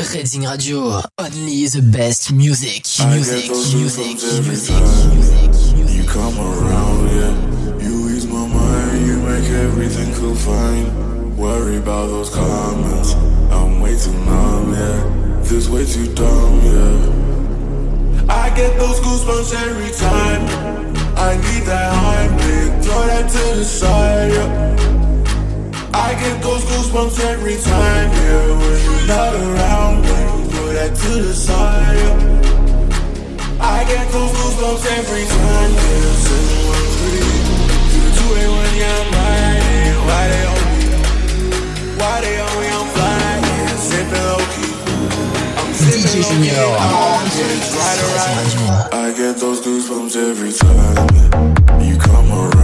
Reading Radio, only the best music, music, music, music, music, You come around, yeah. You ease my mind, you make everything feel fine. Worry about those comments, I'm way too numb, yeah. This way too dumb, yeah. I get those goosebumps every time. I need that Heimlich, throw that to the side, yeah. I get those goosebumps every time, yeah. When you're not around, when you throw that to the side, yeah. I get those goosebumps every time, yeah. Seven one three, two two eight one, yeah, I'm riding. Why they on me? Why they on me? I'm flying, yeah. Sipping low key. I'm sipping low key. I'm just right around. I get those goosebumps every time you come around,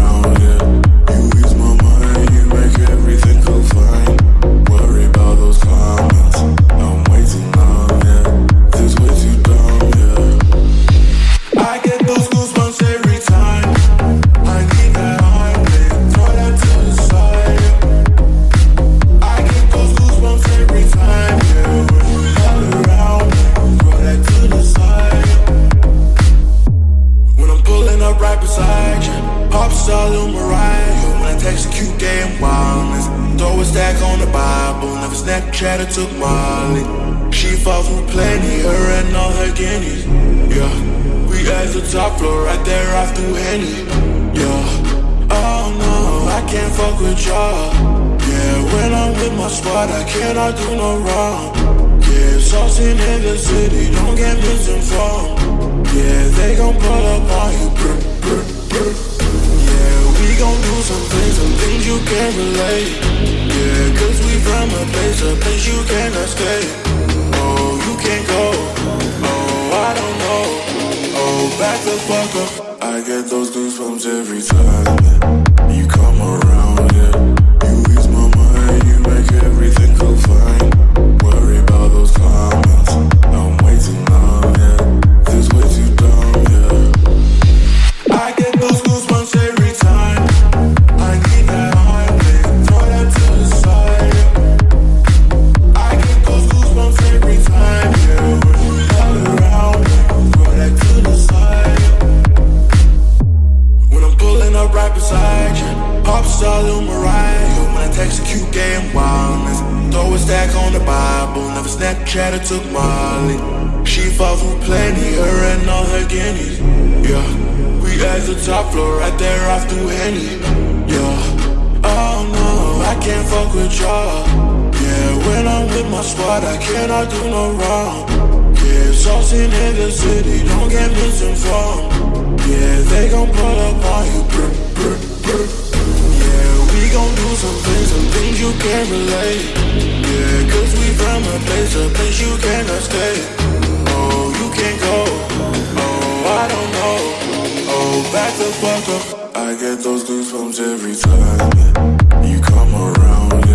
Snapchat took Molly. She fought for plenty, her and all her guineas. Yeah, we at the top floor, right there off after Henny. Yeah, oh no, I can't fuck with y'all. Yeah, when I'm with my squad, I cannot do no wrong. Yeah, saucing in the city, don't get misinformed. Yeah, they gon' pull up on you. Brr, brr, brr. Gon' do some things, some things you can't relate. Yeah, cause we from a place, a place you cannot stay. Oh, you can't go. Oh, I don't know. Oh, back the fuck up. I get those goosebumps every time you come around, yeah. You ease my mind, you make everything feel fine. Worry about those comments. Bible. Never Snapchat or took Molly. She fought for plenty, her and all her guineas. Yeah, we at the top floor, right there off after Henny. Yeah, oh no, I can't fuck with y'all. Yeah, when I'm with my squad, I cannot do no wrong. Yeah, saucing in the city, don't get misinformed. Yeah, they gon' pull up on you. Brr, brr, brr. Gon' do some things, some things you can't relate. Yeah, cause we from a place, a place you cannot stay. Oh, you can't go. Oh, I don't know. Oh, back the fuck up. I get those goosebumps every time you come around,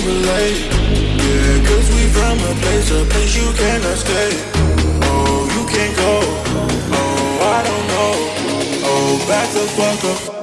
can't relate. Yeah, cause we from a place, a place you cannot stay. Oh, you can't go. Oh, I don't know. Oh, back the fuck up.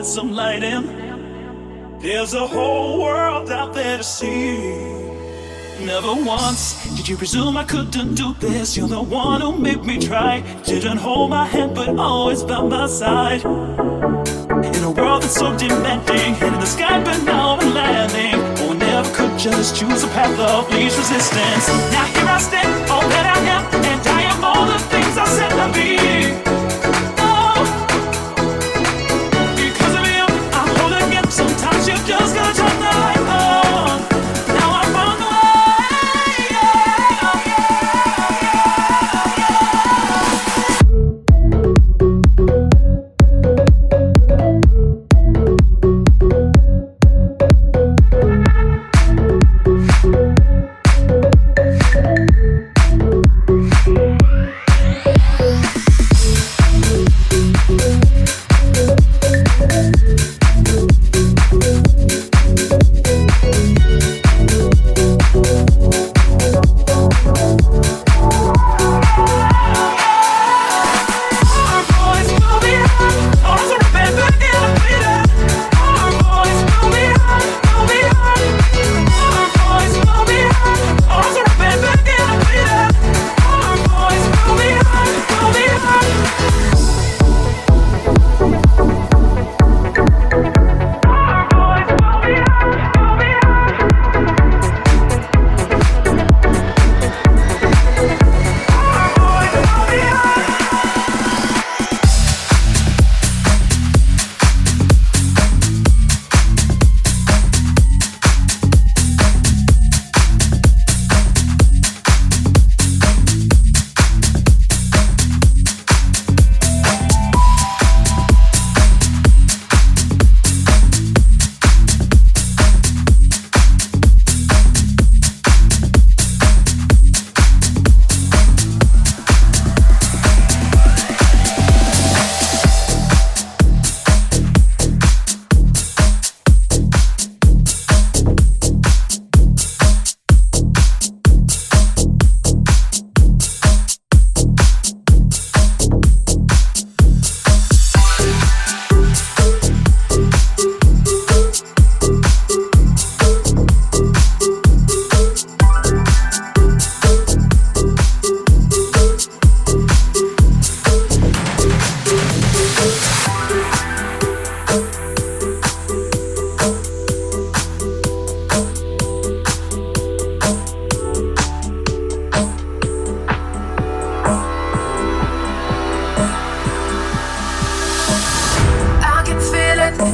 Some light in. There's a whole world out there to see. Never once did you presume I couldn't do this. You're the one who made me try. Didn't hold my hand, but always by my side. In a world that's so demanding, and in the sky, but now I'm landing. Oh, never could just choose a path of least resistance. Now here I stand, all that I am, and I am all the things I said I'd be.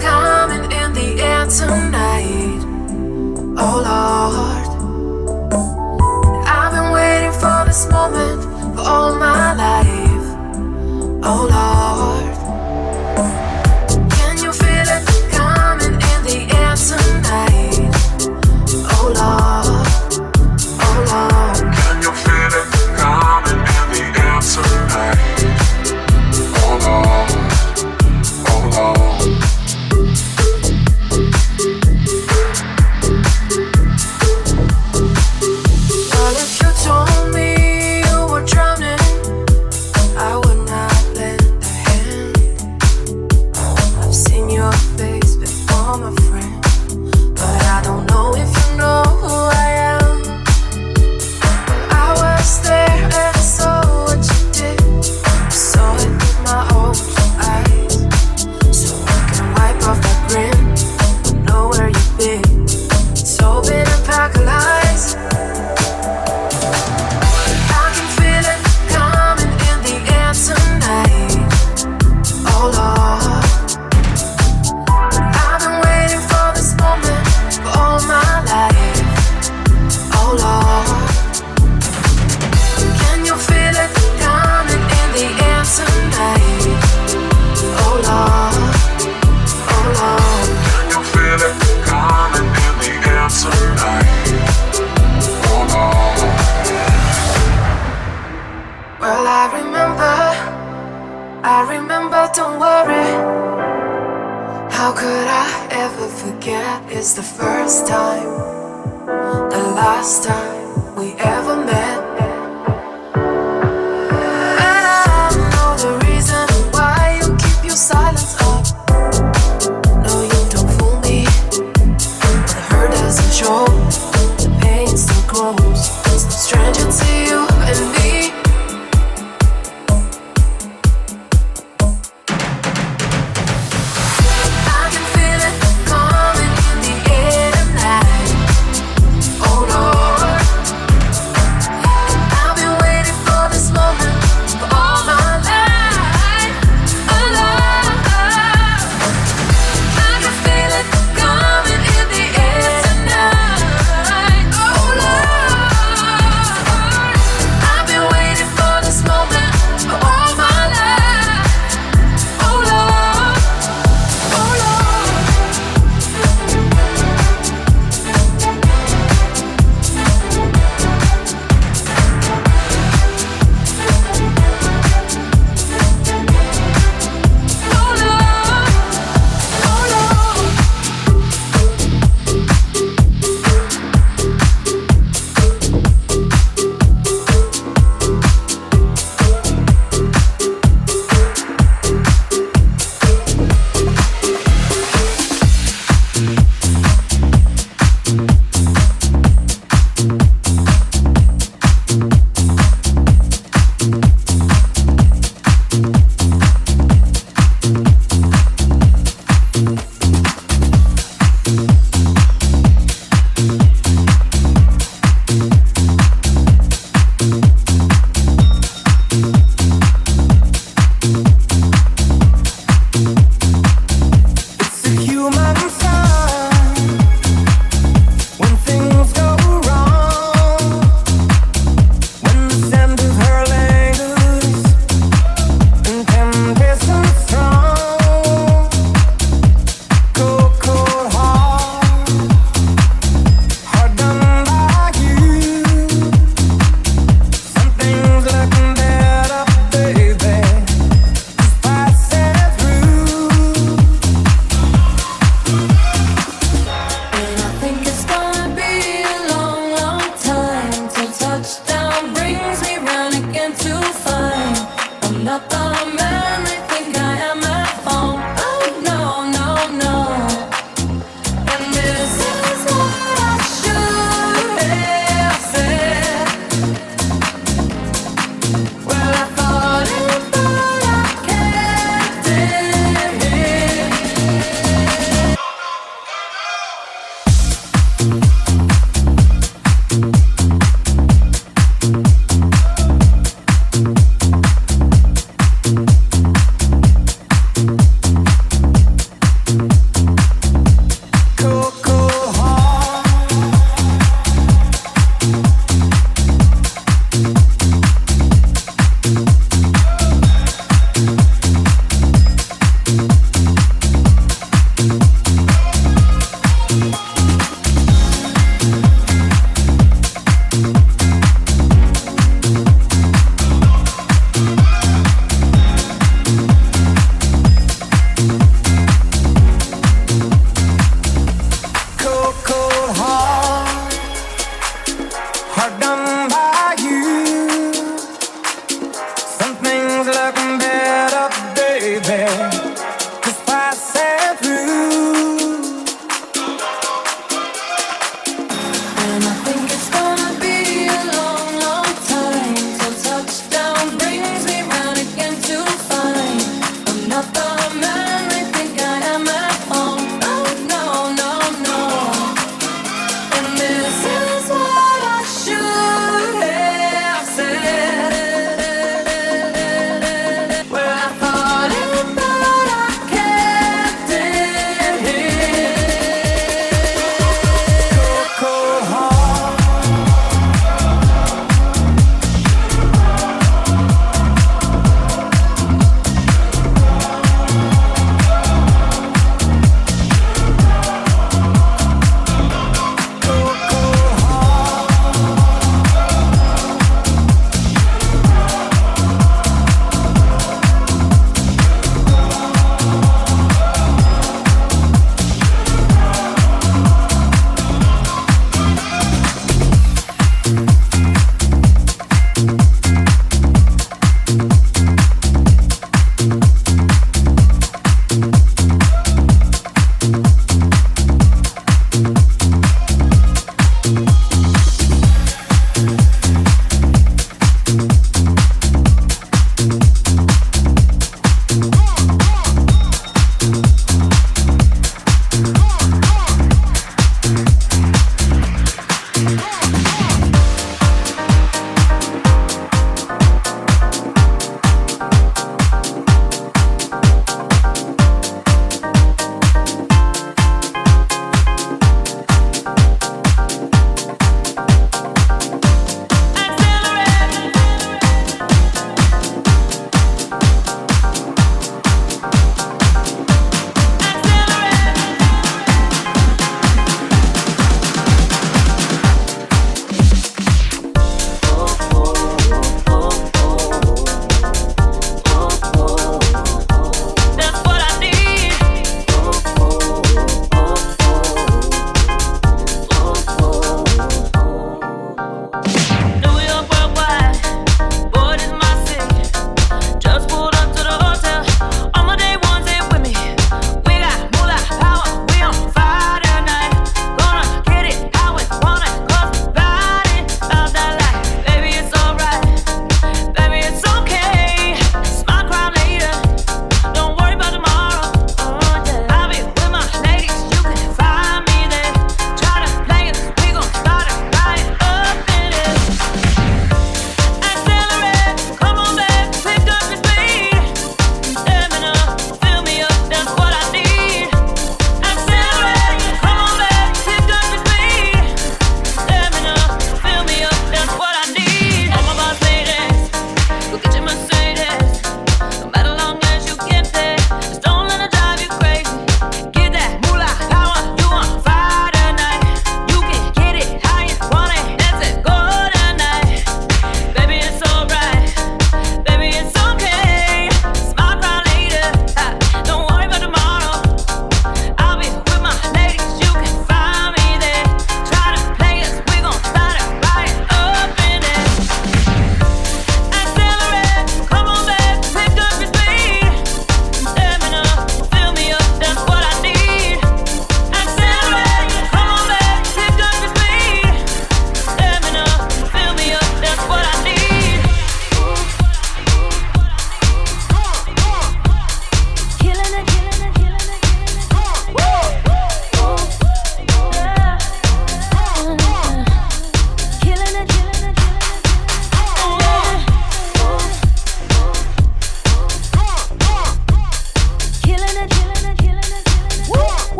coming in the air tonight. Oh Lord, I've been waiting for this moment for all my life. Oh Lord.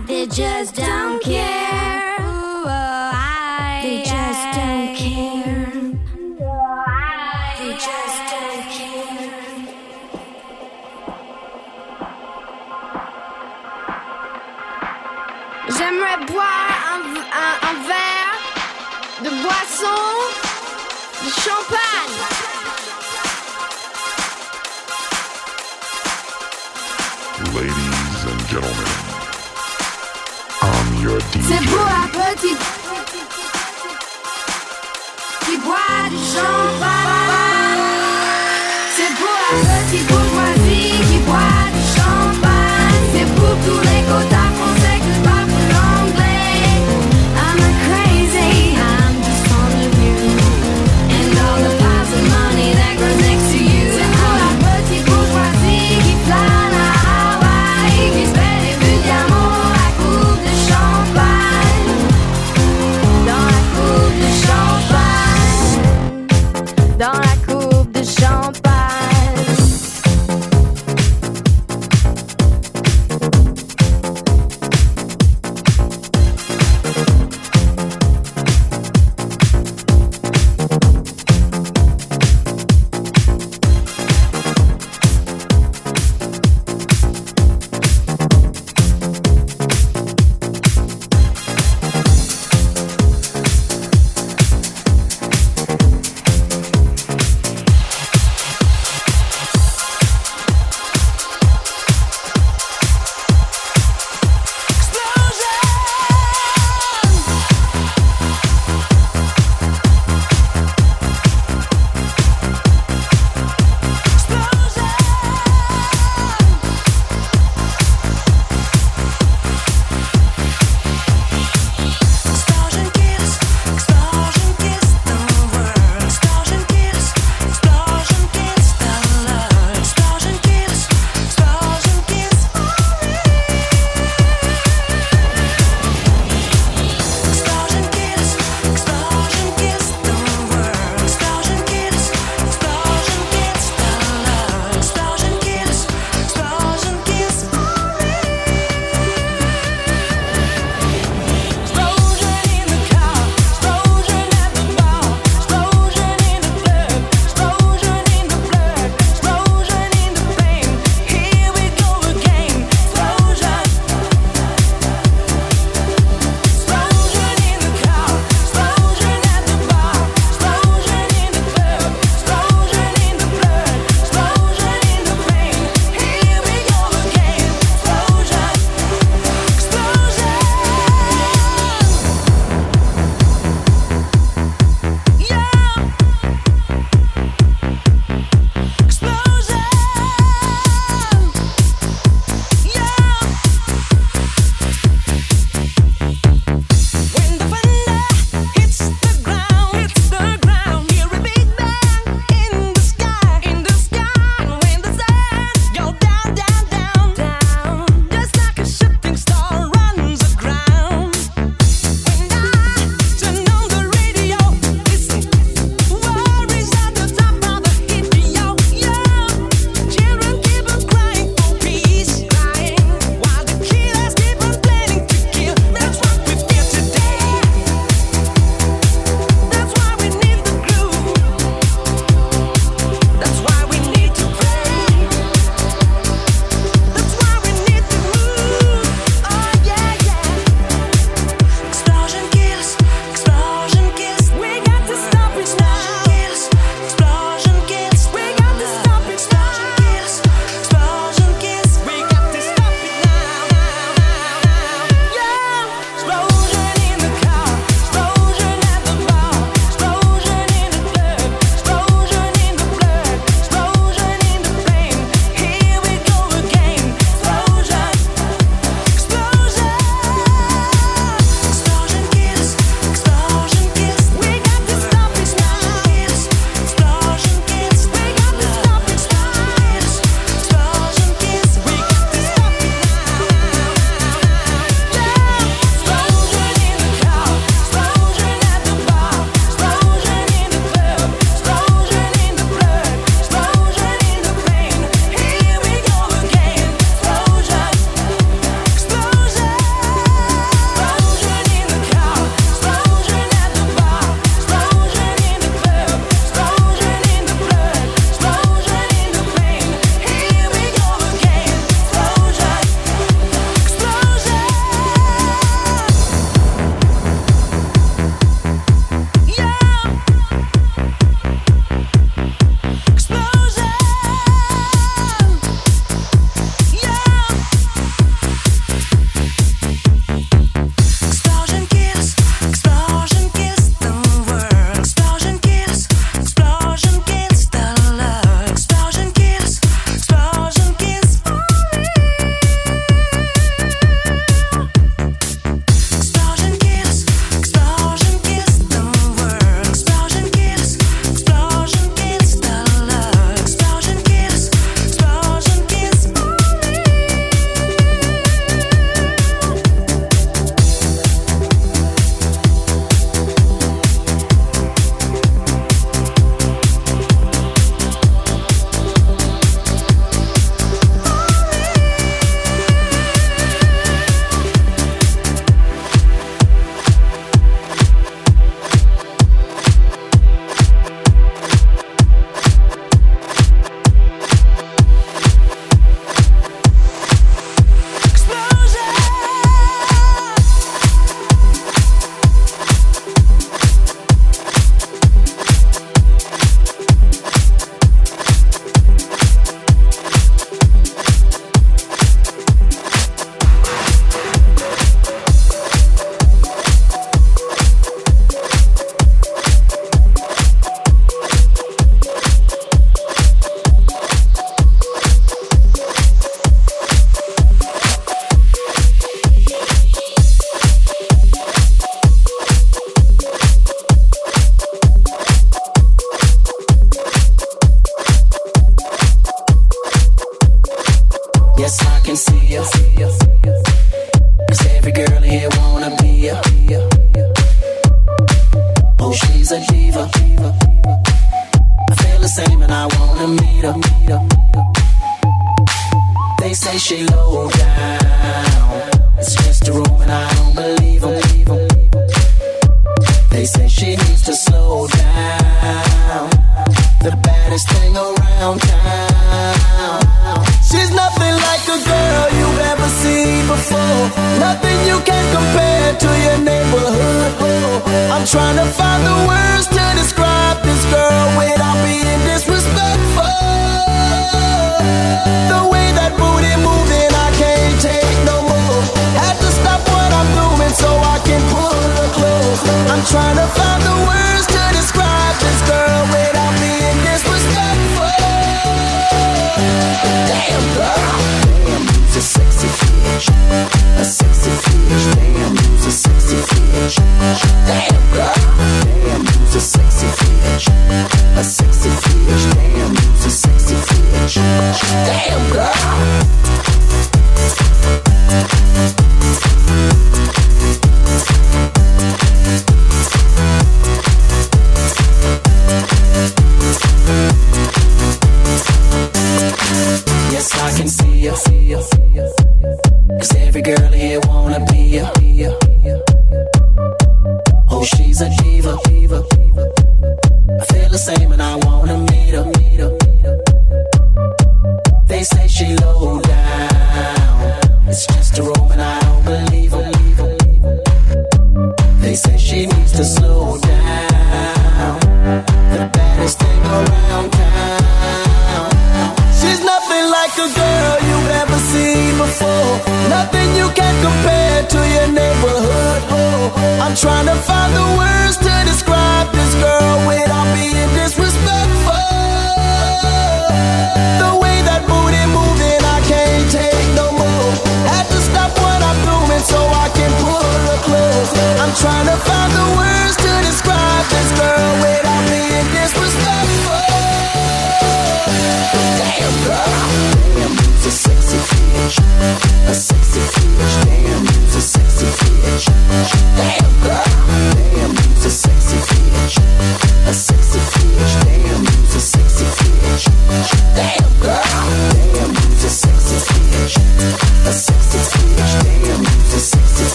Like they just don't care.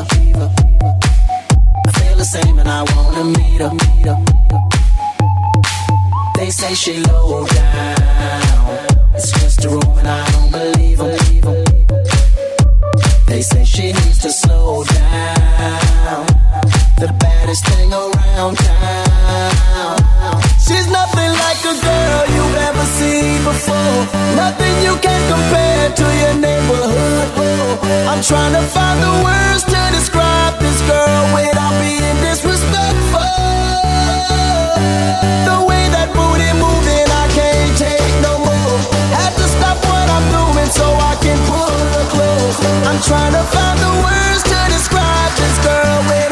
fever. I feel the same and I wanna meet her. They say she low down. It's just a and I don't. They say she needs to slow down the baddest thing around town. She's nothing like a girl you've ever seen before. Nothing you can compare to your neighborhood. I'm trying to find the words to describe this girl without being disrespectful. The way that booty moving, I can't take no more. Had to stop what I'm doing so I can pull her close. I'm trying to find the words to describe this girl without.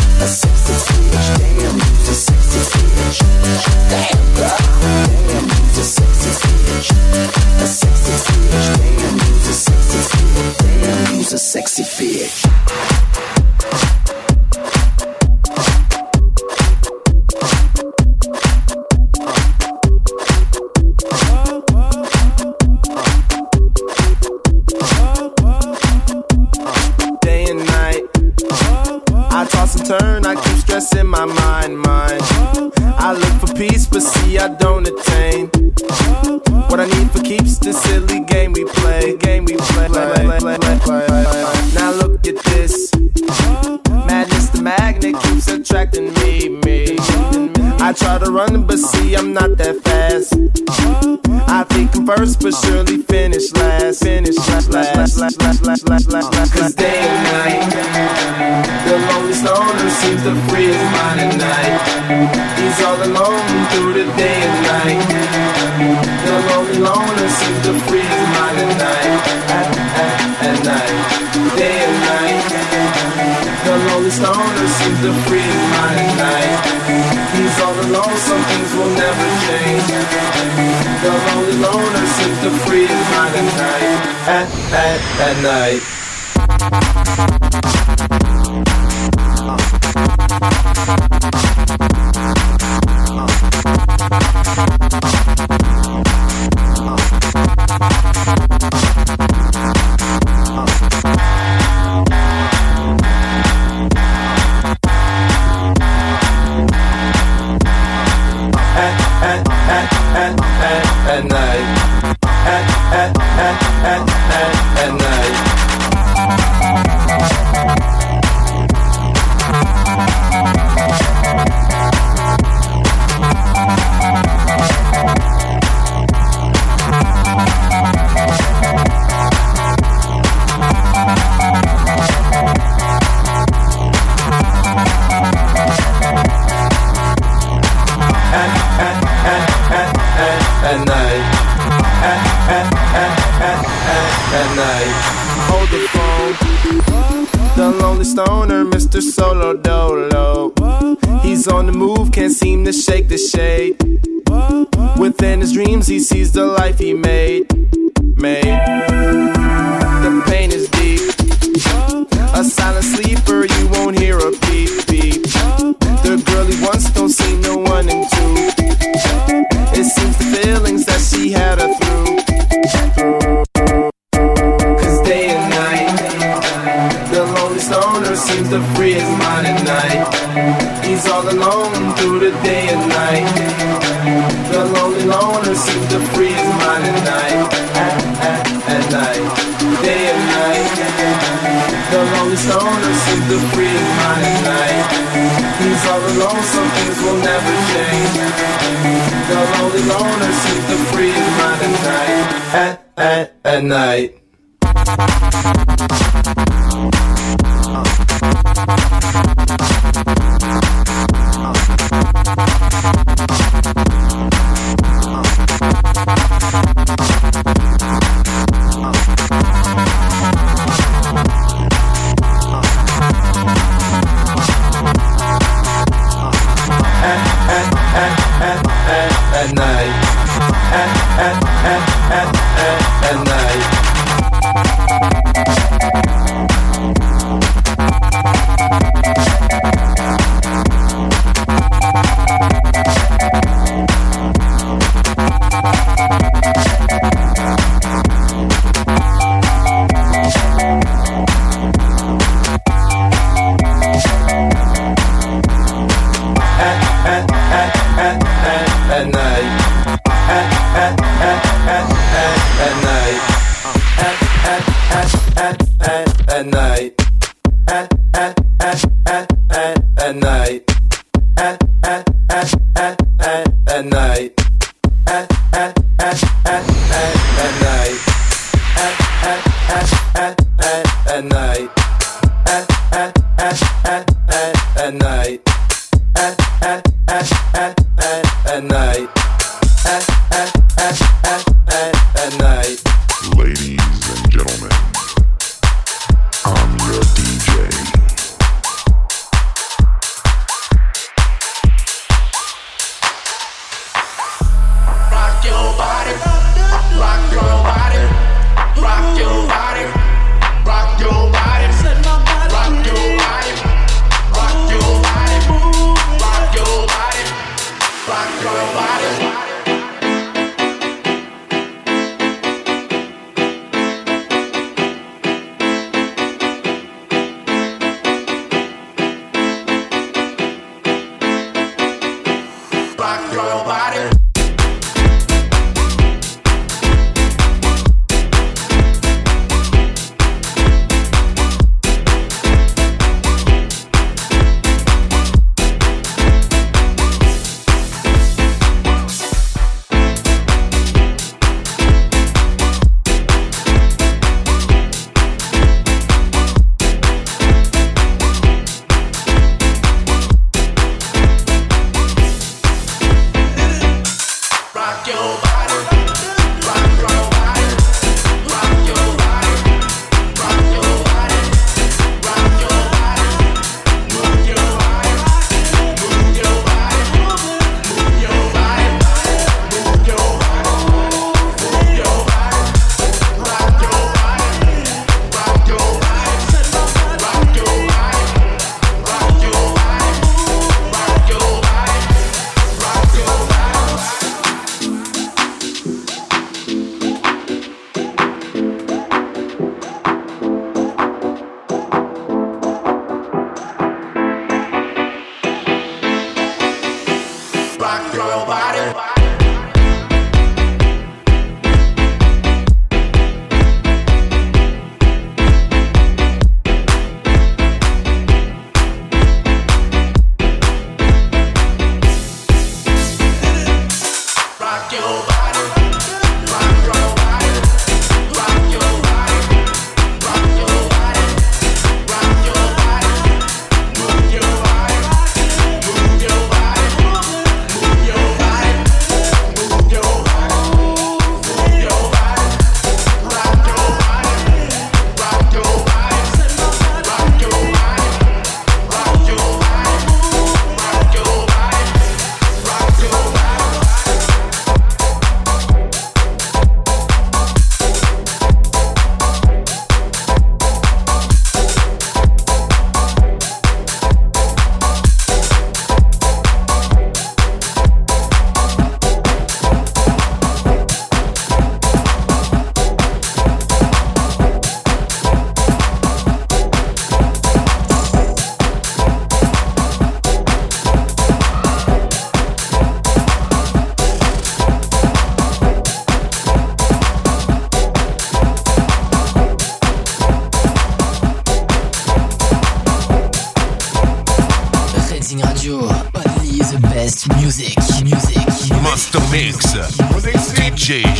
se fit. At, night. Uh, life he made. Made. night.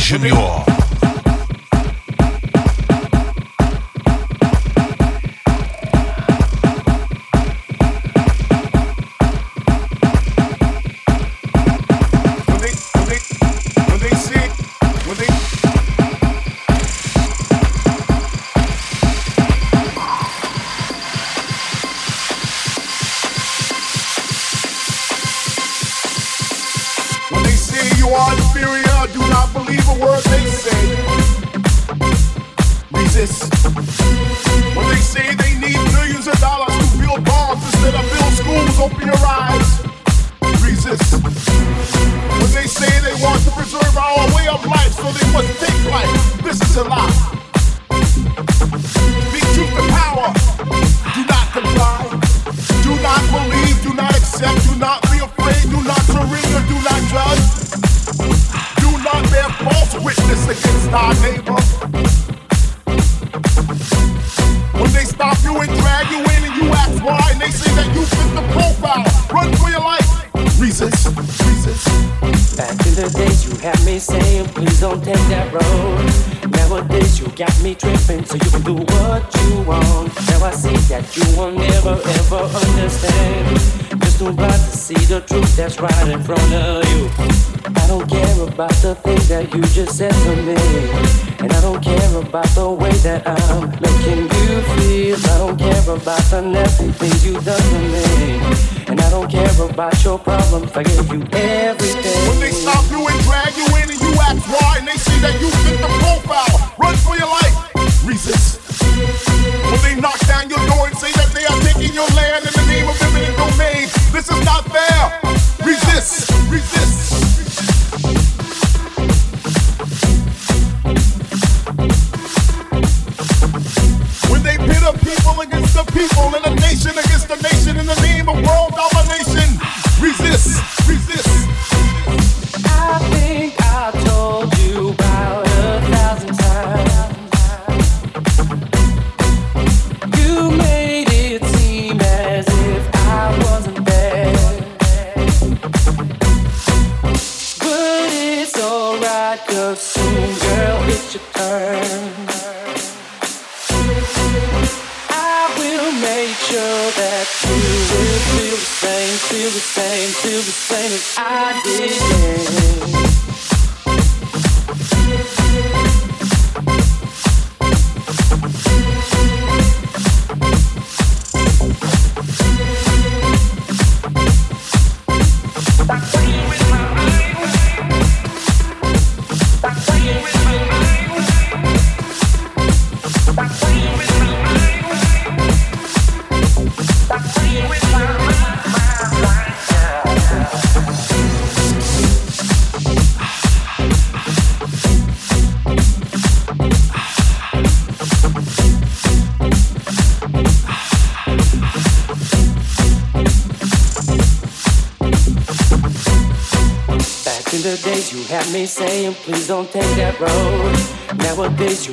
Junior.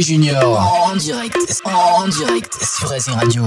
Junior en direct, en direct sur Racing Radio.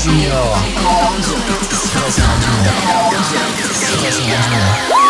Cause you know. Cause I know.